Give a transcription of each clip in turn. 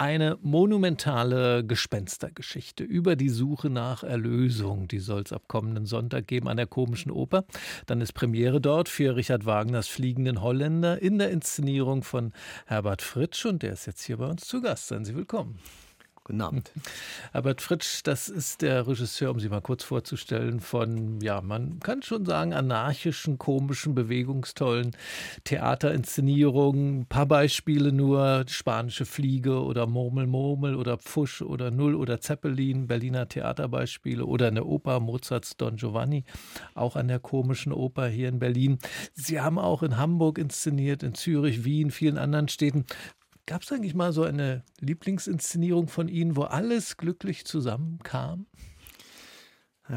eine monumentale Gespenstergeschichte über die Suche nach Erlösung. Die soll es ab kommenden Sonntag geben an der Komischen Oper. Dann ist Premiere dort für Richard Wagners Fliegenden Holländer in der Inszenierung von Herbert Fritsch und der ist jetzt hier bei uns zu Gast. Seien Sie willkommen. Guten Abend. Herbert Fritsch, das ist der Regisseur, um Sie mal kurz vorzustellen, von, ja, man kann schon sagen, anarchischen, komischen, bewegungstollen Theaterinszenierungen. Ein paar Beispiele nur: Spanische Fliege oder Murmel, Murmel oder Pfusch oder Null oder Zeppelin, Berliner Theaterbeispiele oder eine Oper, Mozarts Don Giovanni, auch an der komischen Oper hier in Berlin. Sie haben auch in Hamburg inszeniert, in Zürich, Wien, vielen anderen Städten. Gab es eigentlich mal so eine Lieblingsinszenierung von Ihnen, wo alles glücklich zusammenkam?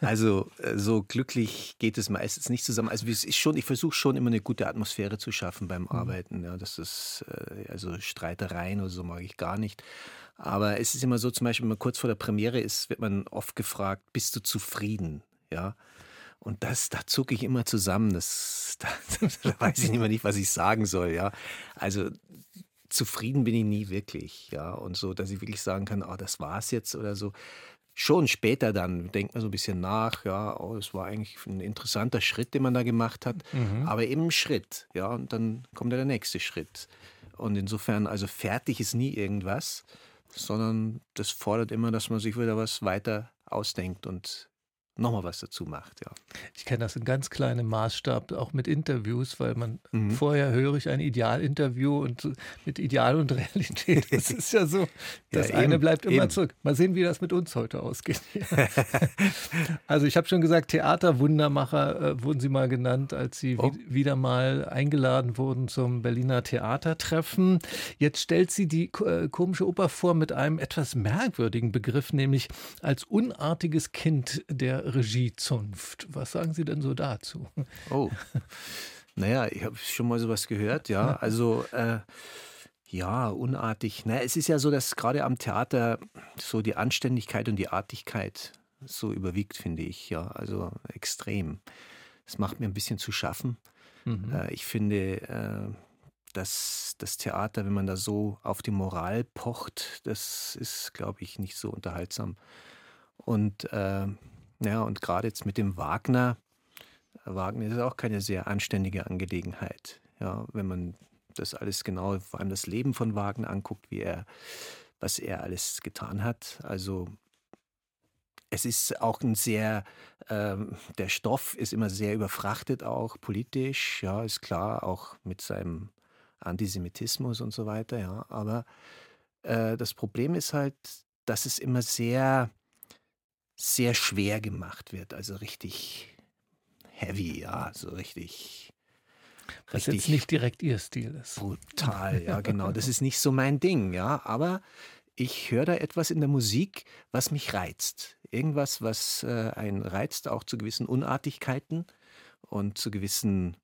also äh, so glücklich geht es meistens nicht zusammen. Also schon, ich versuche schon immer eine gute Atmosphäre zu schaffen beim mhm. Arbeiten. Ja, das ist äh, also Streitereien oder so mag ich gar nicht. Aber es ist immer so, zum Beispiel, wenn man kurz vor der Premiere ist, wird man oft gefragt: Bist du zufrieden? Ja. Und das, da zucke ich immer zusammen. Das, da, da weiß ich immer nicht, was ich sagen soll, ja. Also zufrieden bin ich nie wirklich, ja. Und so, dass ich wirklich sagen kann, oh, das war's jetzt oder so. Schon später dann denkt man so ein bisschen nach, ja, oh, das war eigentlich ein interessanter Schritt, den man da gemacht hat. Mhm. Aber eben ein Schritt, ja, und dann kommt ja der nächste Schritt. Und insofern, also fertig ist nie irgendwas, sondern das fordert immer, dass man sich wieder was weiter ausdenkt und nochmal was dazu macht, ja. Ich kenne das in ganz kleinem Maßstab, auch mit Interviews, weil man mhm. vorher höre ich ein Idealinterview und mit Ideal und Realität, das ist ja so, das ja, eine bleibt immer eben. zurück. Mal sehen, wie das mit uns heute ausgeht. also ich habe schon gesagt, Theaterwundermacher äh, wurden Sie mal genannt, als Sie oh. wieder mal eingeladen wurden zum Berliner Theatertreffen. Jetzt stellt sie die äh, komische Oper vor mit einem etwas merkwürdigen Begriff, nämlich als unartiges Kind der Regiezunft. Was sagen Sie denn so dazu? Oh, naja, ich habe schon mal sowas gehört, ja. Also, äh, ja, unartig. Naja, es ist ja so, dass gerade am Theater so die Anständigkeit und die Artigkeit so überwiegt, finde ich, ja. Also extrem. Das macht mir ein bisschen zu schaffen. Mhm. Äh, ich finde, äh, dass das Theater, wenn man da so auf die Moral pocht, das ist, glaube ich, nicht so unterhaltsam. Und äh, ja, und gerade jetzt mit dem Wagner, Wagner ist auch keine sehr anständige Angelegenheit. Ja, wenn man das alles genau, vor allem das Leben von Wagner anguckt, wie er, was er alles getan hat. Also es ist auch ein sehr, ähm, der Stoff ist immer sehr überfrachtet, auch politisch, ja, ist klar, auch mit seinem Antisemitismus und so weiter, ja. Aber äh, das Problem ist halt, dass es immer sehr sehr schwer gemacht wird. Also richtig heavy, ja, so richtig. Was richtig jetzt nicht direkt ihr Stil ist. Brutal, ja, genau. Das ist nicht so mein Ding, ja. Aber ich höre da etwas in der Musik, was mich reizt. Irgendwas, was äh, einen reizt, auch zu gewissen Unartigkeiten und zu gewissen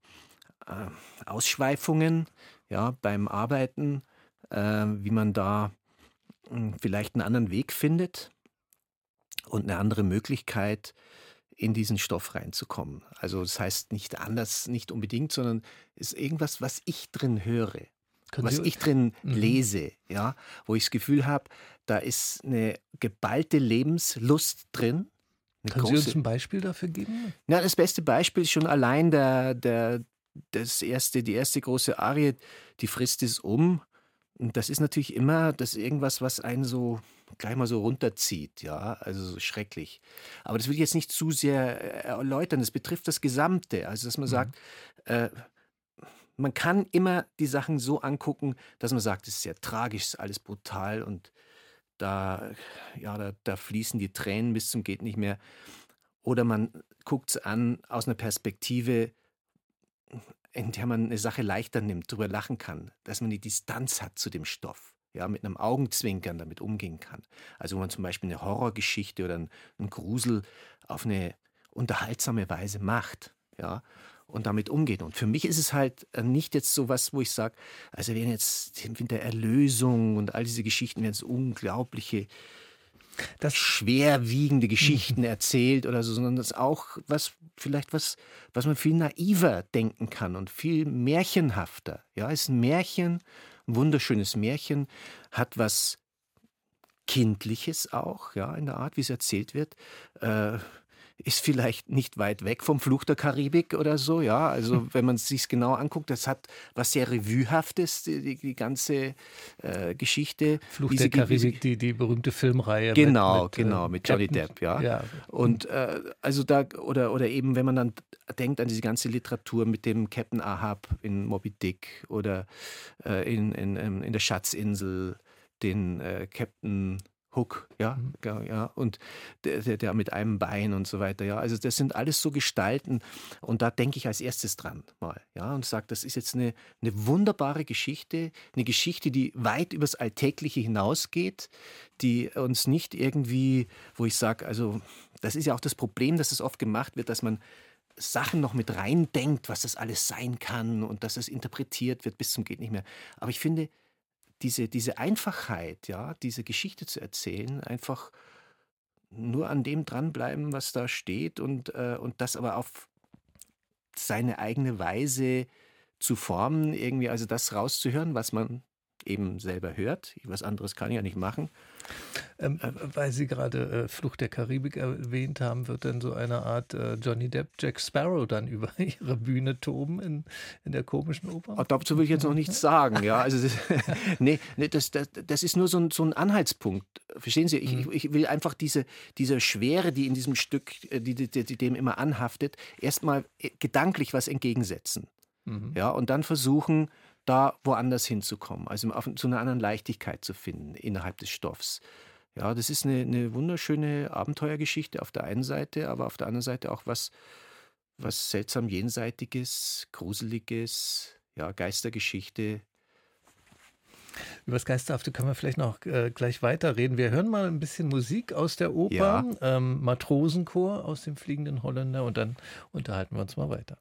äh, Ausschweifungen, ja, beim Arbeiten, äh, wie man da mh, hm, vielleicht einen anderen Weg findet und eine andere Möglichkeit, in diesen Stoff reinzukommen. Also das heißt nicht anders, nicht unbedingt, sondern es ist irgendwas, was ich drin höre, Können was Sie, ich drin mhm. lese, ja, wo ich das Gefühl habe, da ist eine geballte Lebenslust drin. Können große, Sie uns ein Beispiel dafür geben? Ja, das beste Beispiel ist schon allein der, der, das erste, die erste große Arie, die Frist ist um. Und das ist natürlich immer das irgendwas, was einen so gleich mal so runterzieht, ja, also so schrecklich. Aber das will ich jetzt nicht zu sehr äh, erläutern. Das betrifft das Gesamte. Also, dass man mhm. sagt, äh, man kann immer die Sachen so angucken, dass man sagt, es ist sehr tragisch, es ist alles brutal und da, ja, da, da fließen die Tränen bis zum geht nicht mehr. Oder man guckt es an aus einer Perspektive, in der man eine Sache leichter nimmt, darüber lachen kann, dass man die Distanz hat zu dem Stoff ja, mit einem Augenzwinkern damit umgehen kann. Also wo man zum Beispiel eine Horrorgeschichte oder einen Grusel auf eine unterhaltsame Weise macht, ja, und damit umgeht. Und für mich ist es halt äh, nicht jetzt so was, wo ich sage, also werden jetzt mit der Erlösung und all diese Geschichten werden jetzt unglaubliche das schwerwiegende Geschichten erzählt oder so, sondern das ist auch was vielleicht was, was man viel naiver denken kann und viel märchenhafter. Ja, es ist ein Märchen ein wunderschönes Märchen, hat was Kindliches auch, ja, in der Art, wie es erzählt wird. Äh, ist vielleicht nicht weit weg vom Fluch der Karibik oder so, ja. Also wenn man es sich genau anguckt, das hat was sehr Revuehaftes, die, die ganze äh, Geschichte. Fluch der Karibik, die, die berühmte Filmreihe. Genau, mit, mit, genau, äh, mit Johnny Depp, ja. ja. Und äh, also da, oder, oder eben, wenn man dann denkt an diese ganze Literatur mit dem Captain Ahab in Moby Dick oder äh, in, in, in der Schatzinsel, den äh, Captain Hook, ja, mhm. ja, und der, der, der, mit einem Bein und so weiter, ja. Also das sind alles so Gestalten und da denke ich als erstes dran mal, ja, und sage, das ist jetzt eine, eine wunderbare Geschichte, eine Geschichte, die weit übers Alltägliche hinausgeht, die uns nicht irgendwie, wo ich sage, also das ist ja auch das Problem, dass es oft gemacht wird, dass man Sachen noch mit reindenkt, was das alles sein kann und dass es interpretiert wird bis zum geht nicht mehr. Aber ich finde, diese, diese Einfachheit, ja, diese Geschichte zu erzählen, einfach nur an dem dranbleiben, was da steht und, äh, und das aber auf seine eigene Weise zu formen, irgendwie also das rauszuhören, was man eben selber hört. Was anderes kann ich ja nicht machen. Ähm, äh, weil Sie gerade äh, Flucht der Karibik erwähnt haben, wird dann so eine Art äh, Johnny Depp, Jack Sparrow dann über ihre Bühne toben in, in der komischen Oper? Oh, dazu will ich jetzt noch nichts sagen. Ja, also das, nee, nee das, das, das ist nur so ein, so ein Anhaltspunkt. Verstehen Sie? Ich, mhm. ich will einfach diese, diese Schwere, die in diesem Stück, äh, die, die, die dem immer anhaftet, erstmal äh, gedanklich was entgegensetzen. Mhm. Ja, und dann versuchen, da woanders hinzukommen, also auf, zu einer anderen Leichtigkeit zu finden innerhalb des Stoffs. Ja, das ist eine, eine wunderschöne Abenteuergeschichte auf der einen Seite, aber auf der anderen Seite auch was, was seltsam Jenseitiges, Gruseliges, ja, Geistergeschichte. Über das Geisterhafte können wir vielleicht noch äh, gleich weiterreden. Wir hören mal ein bisschen Musik aus der Oper, ja. ähm, Matrosenchor aus dem Fliegenden Holländer und dann unterhalten wir uns mal weiter.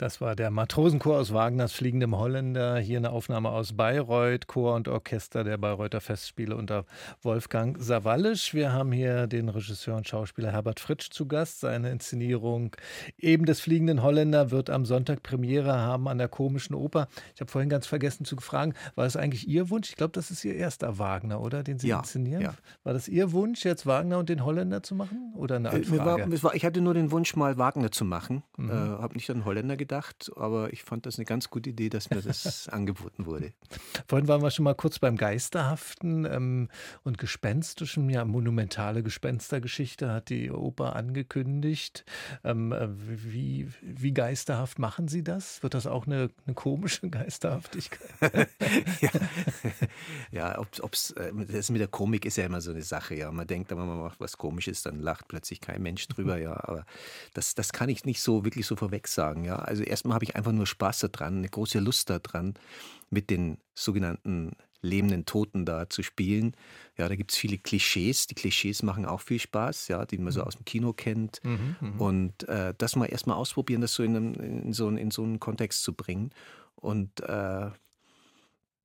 Das war der Matrosenchor aus Wagners Fliegendem Holländer. Hier eine Aufnahme aus Bayreuth, Chor und Orchester der Bayreuther Festspiele unter Wolfgang Sawallisch. Wir haben hier den Regisseur und Schauspieler Herbert Fritsch zu Gast. Seine Inszenierung eben des Fliegenden Holländer wird am Sonntag Premiere haben an der Komischen Oper. Ich habe vorhin ganz vergessen zu fragen, war es eigentlich Ihr Wunsch? Ich glaube, das ist Ihr erster Wagner, oder? Den Sie ja, inszenieren? Ja. War das Ihr Wunsch, jetzt Wagner und den Holländer zu machen? Oder eine Anfrage? Äh, war, ich hatte nur den Wunsch, mal Wagner zu machen. Mhm. Äh, habe nicht an Holländer gedacht gedacht, aber ich fand das eine ganz gute Idee, dass mir das angeboten wurde. Vorhin waren wir schon mal kurz beim Geisterhaften ähm, und Gespenstischen. Ja, monumentale Gespenstergeschichte hat die Oper angekündigt. Ähm, äh, wie, wie geisterhaft machen Sie das? Wird das auch eine, eine komische Geisterhaftigkeit? ja, ja ob, es äh, das mit der Komik ist ja immer so eine Sache. Ja, man denkt, wenn man macht was Komisches, dann lacht plötzlich kein Mensch drüber. Ja, aber das, das kann ich nicht so wirklich so vorweg sagen. Ja, also also erstmal habe ich einfach nur Spaß daran, eine große Lust daran, mit den sogenannten lebenden Toten da zu spielen. Ja, da gibt es viele Klischees. Die Klischees machen auch viel Spaß, ja, die man so mhm. aus dem Kino kennt. Mhm, mhm, und äh, das mal erstmal ausprobieren, das so in, einem, in, so, in so einen Kontext zu bringen. Und äh,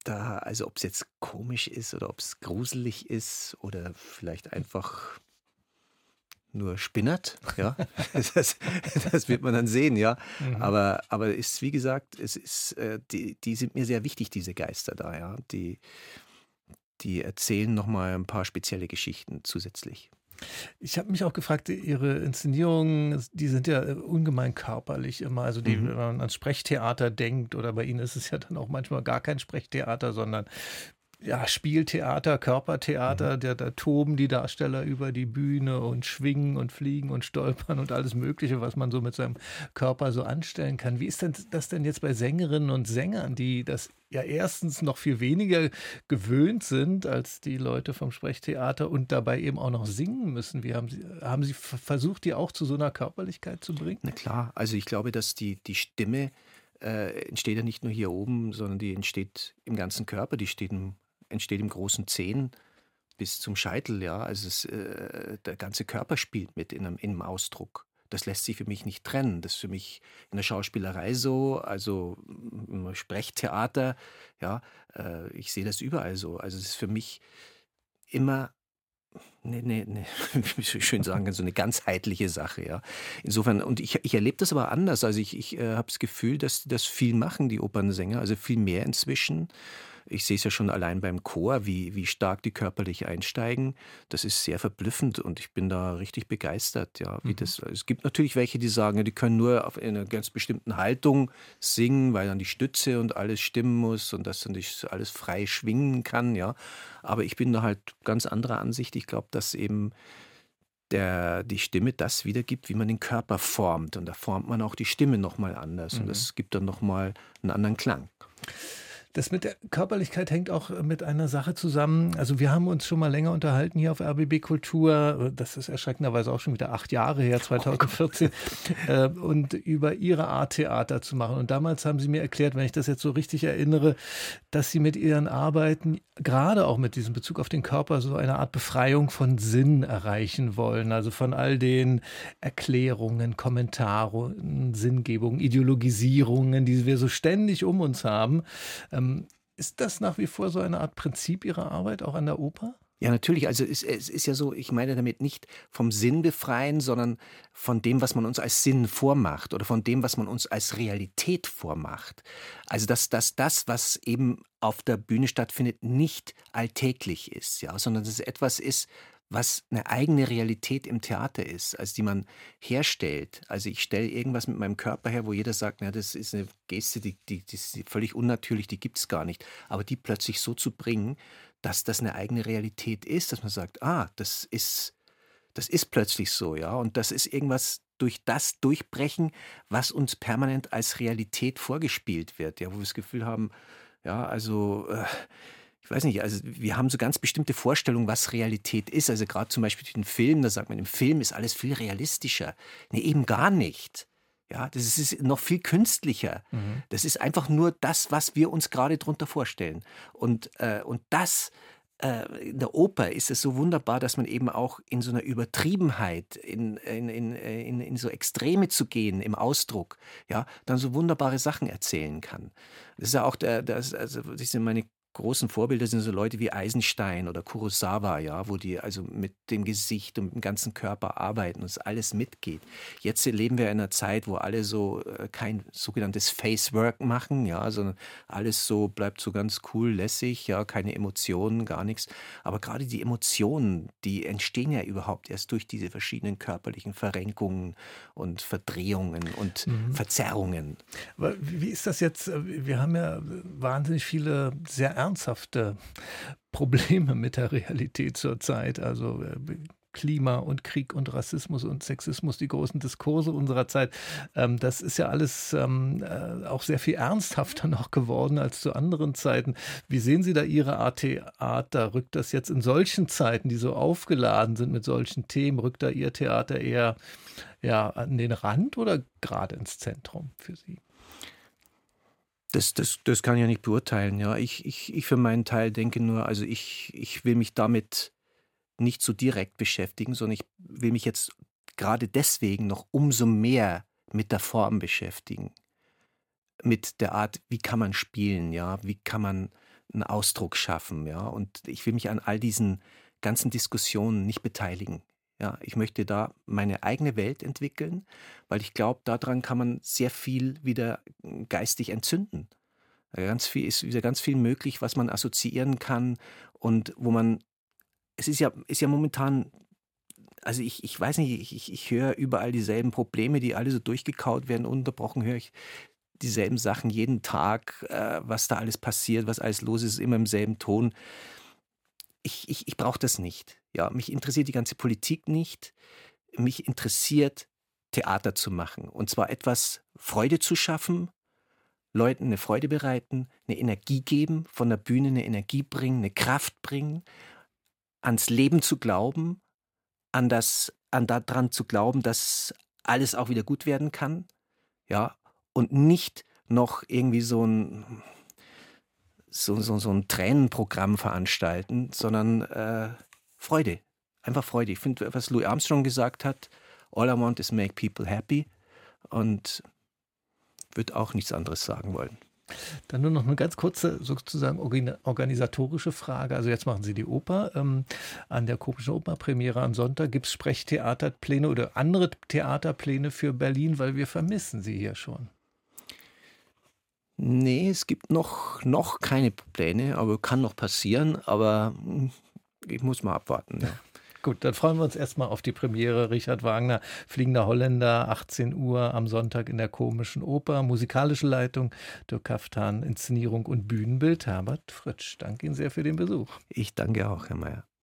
da, also ob es jetzt komisch ist oder ob es gruselig ist oder vielleicht einfach nur spinnert, ja. das, das, wird man dann sehen, ja. Mhm. Aber, aber ist, wie gesagt, es ist, äh, die, die sind mir sehr wichtig, diese Geister da, ja. Die, die erzählen nochmal ein paar spezielle Geschichten zusätzlich. Ich habe mich auch gefragt, Ihre Inszenierungen, die sind ja ungemein körperlich immer. Also die, mhm. wenn man ans Sprechtheater denkt, oder bei Ihnen ist es ja dann auch manchmal gar kein Sprechtheater, sondern ja, Spieltheater, Körpertheater, mhm. da, da toben die Darsteller über die Bühne und schwingen und fliegen und stolpern und alles Mögliche, was man so mit seinem Körper so anstellen kann. Wie ist denn das denn jetzt bei Sängerinnen und Sängern, die das ja erstens noch viel weniger gewöhnt sind als die Leute vom Sprechtheater und dabei eben auch noch singen müssen? Wie haben Sie, haben Sie versucht, die auch zu so einer Körperlichkeit zu bringen? Na klar, also ich glaube, dass die, die Stimme äh, entsteht ja nicht nur hier oben, sondern die entsteht im ganzen Körper, die steht im entsteht im großen Zehen bis zum Scheitel, ja. Also es, äh, der ganze Körper spielt mit in einem, in einem Ausdruck. Das lässt sich für mich nicht trennen. Das ist für mich in der Schauspielerei so, also im Sprechtheater, ja, äh, ich sehe das überall so. Also es ist für mich immer Nee, nee, nee, wie schön sagen, so eine ganzheitliche Sache, ja. Insofern, und ich, ich erlebe das aber anders. Also ich, ich äh, habe das Gefühl, dass das viel machen, die Opernsänger, also viel mehr inzwischen. Ich sehe es ja schon allein beim Chor, wie, wie stark die körperlich einsteigen. Das ist sehr verblüffend und ich bin da richtig begeistert. Ja, wie mhm. das, es gibt natürlich welche, die sagen, die können nur auf einer ganz bestimmten Haltung singen, weil dann die Stütze und alles stimmen muss und dass dann das alles frei schwingen kann. Ja, aber ich bin da halt ganz anderer Ansicht. Ich glaube, dass eben der, die Stimme das wiedergibt, wie man den Körper formt. Und da formt man auch die Stimme nochmal anders. Mhm. Und das gibt dann nochmal einen anderen Klang. Das mit der Körperlichkeit hängt auch mit einer Sache zusammen. Also wir haben uns schon mal länger unterhalten hier auf RBB Kultur. Das ist erschreckenderweise auch schon wieder acht Jahre her, 2014. äh, und über ihre Art Theater zu machen. Und damals haben sie mir erklärt, wenn ich das jetzt so richtig erinnere, dass sie mit ihren Arbeiten, gerade auch mit diesem Bezug auf den Körper, so eine Art Befreiung von Sinn erreichen wollen. Also von all den Erklärungen, Kommentaren, Sinngebungen, Ideologisierungen, die wir so ständig um uns haben. Ähm, ähm, ist das nach wie vor so eine Art Prinzip Ihrer Arbeit auch an der Oper? Ja, natürlich. Also es, es, ist ja so, ich meine damit nicht vom Sinn befreien, sondern von dem, was man uns als Sinn vormacht oder von dem, was man uns als Realität vormacht. Also dass, dass das, was eben auf der Bühne stattfindet, nicht alltäglich ist, ja, sondern dass es etwas ist, was eine eigene Realität im Theater ist, also die man herstellt. Also ich stelle irgendwas mit meinem Körper her, wo jeder sagt, na, das ist eine Geste, die, die, die ist völlig unnatürlich, die gibt es gar nicht. Aber die plötzlich so zu bringen, dass das eine eigene Realität ist, dass man sagt, ah, das ist, das ist plötzlich so, ja. Und das ist irgendwas durch das Durchbrechen, was uns permanent als Realität vorgespielt wird, ja, wo wir das Gefühl haben, ja, also äh, ich weiß nicht, also wir haben so ganz bestimmte Vorstellungen, was Realität ist. Also gerade zum Beispiel den Film, da sagt man, im Film ist alles viel realistischer. Nee, eben gar nicht. Ja, das ist noch viel künstlicher. Mhm. Das ist einfach nur das, was wir uns gerade darunter vorstellen. Und, äh, und das äh, in der Oper ist es so wunderbar, dass man eben auch in so einer Übertriebenheit, in, in, in, in, in so Extreme zu gehen im Ausdruck, ja, dann so wunderbare Sachen erzählen kann. Das ist ja auch der, das, also das sind meine großen Vorbilder sind so Leute wie Eisenstein oder Kurosawa, ja, wo die also mit dem Gesicht und dem ganzen Körper arbeiten und es alles mitgeht. Jetzt leben wir in einer Zeit, wo alle so äh, kein sogenanntes Facework machen, ja, sondern alles so bleibt so ganz cool, lässig, ja, keine Emotionen, gar nichts. Aber gerade die Emotionen, die entstehen ja überhaupt erst durch diese verschiedenen körperlichen Verrenkungen und Verdrehungen und mhm. Verzerrungen. wie ist das jetzt? Wir haben ja wahnsinnig viele sehr ernsthafte Probleme mit der Realität zurzeit. Also äh, Klima und Krieg und Rassismus und Sexismus, die großen Diskurse unserer Zeit. Ähm, das ist ja alles ähm, äh, auch sehr viel ernsthafter noch geworden als zu anderen Zeiten. Wie sehen Sie da Ihre Art Theater? Rückt das jetzt in solchen Zeiten, die so aufgeladen sind mit solchen Themen, rückt da Ihr Theater eher ja, an den Rand oder gerade ins Zentrum für Sie? Das, das, das kann ich ja nicht beurteilen. Ja. Ich, ich, ich für meinen Teil denke nur, also ich, ich will mich damit nicht so direkt beschäftigen, sondern ich will mich jetzt gerade deswegen noch umso mehr mit der Form beschäftigen. Mit der Art, wie kann man spielen, ja, wie kann man einen Ausdruck schaffen, ja. Und ich will mich an all diesen ganzen Diskussionen nicht beteiligen. Ja, ich möchte da meine eigene Welt entwickeln, weil ich glaube, daran kann man sehr viel wieder hm, geistig entzünden. Ganz viel ist wieder ganz viel möglich, was man assoziieren kann und wo man, es ist ja, ist ja momentan, also ich, ich weiß nicht, ich, ich höre überall dieselben Probleme, die alle so durchgekaut werden, unterbrochen höre ich dieselben Sachen jeden Tag, äh, was da alles passiert, was alles los ist, immer im selben Ton. Ich, ich, ich brauche das nicht. Ja, mich interessiert die ganze Politik nicht. Mich interessiert, Theater zu machen. Und zwar etwas Freude zu schaffen, Leuten eine Freude bereiten, eine Energie geben, von der Bühne eine Energie bringen, eine Kraft bringen, ans Leben zu glauben, an das, an daran zu glauben, dass alles auch wieder gut werden kann. Ja, und nicht noch irgendwie so ein so, so, so ein Tränenprogramm veranstalten, sondern äh, Freude. Einfach Freude. Ich finde, was Louis Armstrong gesagt hat, all I want is make people happy und würde auch nichts anderes sagen wollen. Dann nur noch eine ganz kurze, sozusagen organisatorische Frage. Also jetzt machen Sie die Oper. Ähm, an der Komischen Operpremiere am Sonntag gibt es Sprechtheaterpläne oder andere Theaterpläne für Berlin, weil wir vermissen sie hier schon. Nee, es gibt noch, noch keine Pläne, aber kann noch passieren. Aber hm, ich muss mal abwarten. Ja. Gut, dann freuen wir uns erstmal auf die Premiere. Richard Wagner, Fliegender Holländer, 18 Uhr am Sonntag in der Komischen Oper. Musikalische Leitung, Dirk Kaftan, Inszenierung und Bühnenbild, Herbert Fritsch. Danke Ihnen sehr für den Besuch. Ich danke auch, Herr Mayer.